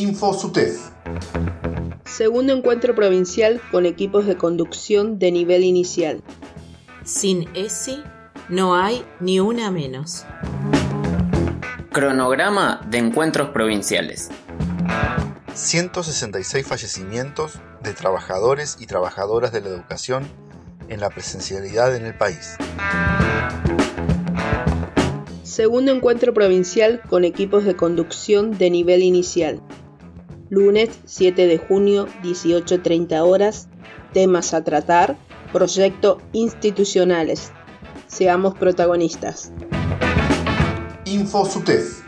InfoSUTEF. Segundo encuentro provincial con equipos de conducción de nivel inicial. Sin ESI no hay ni una menos. Cronograma de encuentros provinciales. 166 fallecimientos de trabajadores y trabajadoras de la educación en la presencialidad en el país. Segundo encuentro provincial con equipos de conducción de nivel inicial. Lunes 7 de junio, 18.30 horas. Temas a tratar. Proyecto institucionales. Seamos protagonistas. InfoSUTEF.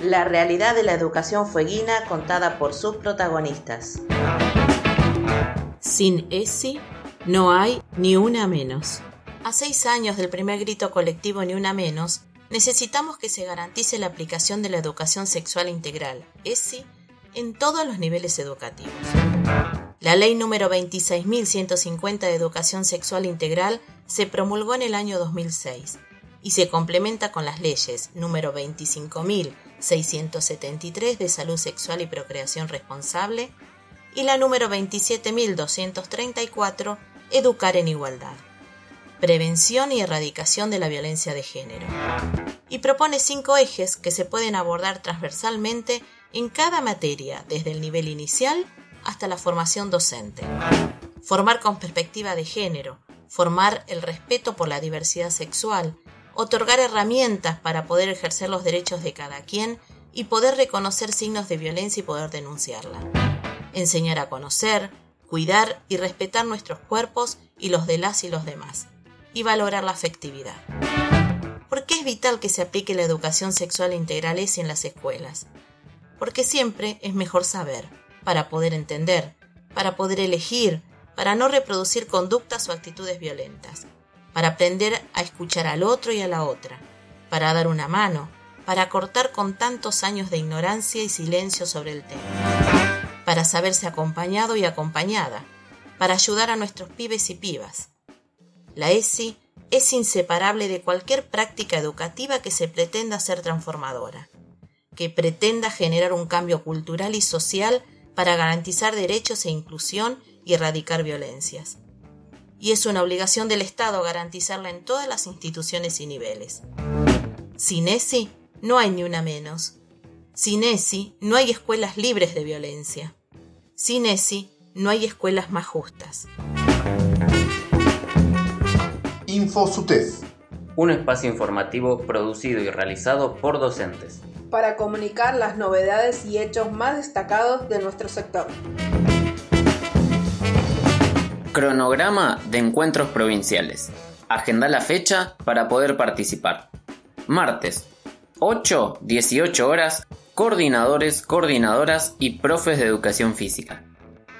La realidad de la educación fueguina contada por sus protagonistas. Sin ESI no hay ni una menos. A seis años del primer grito colectivo Ni una menos, necesitamos que se garantice la aplicación de la educación sexual integral, ESI, en todos los niveles educativos. La ley número 26.150 de educación sexual integral se promulgó en el año 2006 y se complementa con las leyes número 25.673 de salud sexual y procreación responsable y la número 27.234 Educar en igualdad prevención y erradicación de la violencia de género. Y propone cinco ejes que se pueden abordar transversalmente en cada materia, desde el nivel inicial hasta la formación docente. Formar con perspectiva de género, formar el respeto por la diversidad sexual, otorgar herramientas para poder ejercer los derechos de cada quien y poder reconocer signos de violencia y poder denunciarla. Enseñar a conocer, cuidar y respetar nuestros cuerpos y los de las y los demás y valorar la afectividad. ¿Por qué es vital que se aplique la educación sexual integral ESI en las escuelas? Porque siempre es mejor saber, para poder entender, para poder elegir, para no reproducir conductas o actitudes violentas, para aprender a escuchar al otro y a la otra, para dar una mano, para cortar con tantos años de ignorancia y silencio sobre el tema, para saberse acompañado y acompañada, para ayudar a nuestros pibes y pibas, la ESI es inseparable de cualquier práctica educativa que se pretenda ser transformadora, que pretenda generar un cambio cultural y social para garantizar derechos e inclusión y erradicar violencias. Y es una obligación del Estado garantizarla en todas las instituciones y niveles. Sin ESI no hay ni una menos. Sin ESI no hay escuelas libres de violencia. Sin ESI no hay escuelas más justas. InfoSUTEF. Un espacio informativo producido y realizado por docentes. Para comunicar las novedades y hechos más destacados de nuestro sector. Cronograma de encuentros provinciales. Agenda la fecha para poder participar. Martes, 8, 18 horas, coordinadores, coordinadoras y profes de educación física.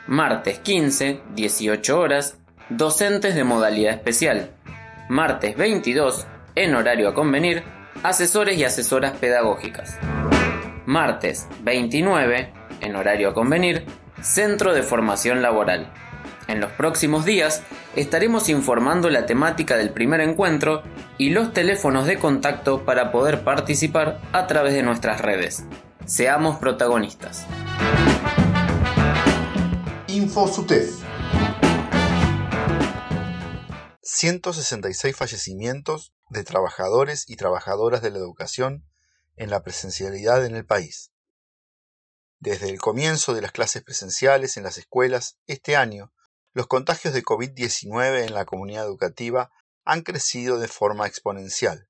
Martes 15, 18 horas, docentes de modalidad especial martes 22, en horario a convenir, asesores y asesoras pedagógicas. Martes 29, en horario a convenir, Centro de Formación Laboral. En los próximos días estaremos informando la temática del primer encuentro y los teléfonos de contacto para poder participar a través de nuestras redes. Seamos protagonistas. InfoSUTEF 166 fallecimientos de trabajadores y trabajadoras de la educación en la presencialidad en el país. Desde el comienzo de las clases presenciales en las escuelas, este año, los contagios de COVID-19 en la comunidad educativa han crecido de forma exponencial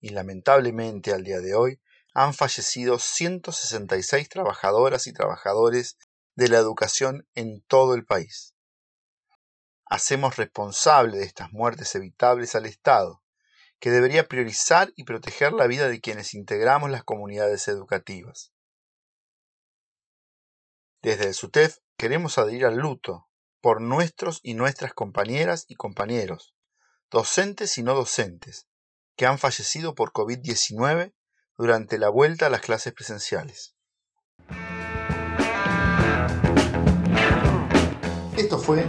y lamentablemente al día de hoy han fallecido 166 trabajadoras y trabajadores de la educación en todo el país hacemos responsable de estas muertes evitables al Estado, que debería priorizar y proteger la vida de quienes integramos las comunidades educativas. Desde el SUTEF queremos adherir al luto por nuestros y nuestras compañeras y compañeros, docentes y no docentes, que han fallecido por COVID-19 durante la vuelta a las clases presenciales. Esto fue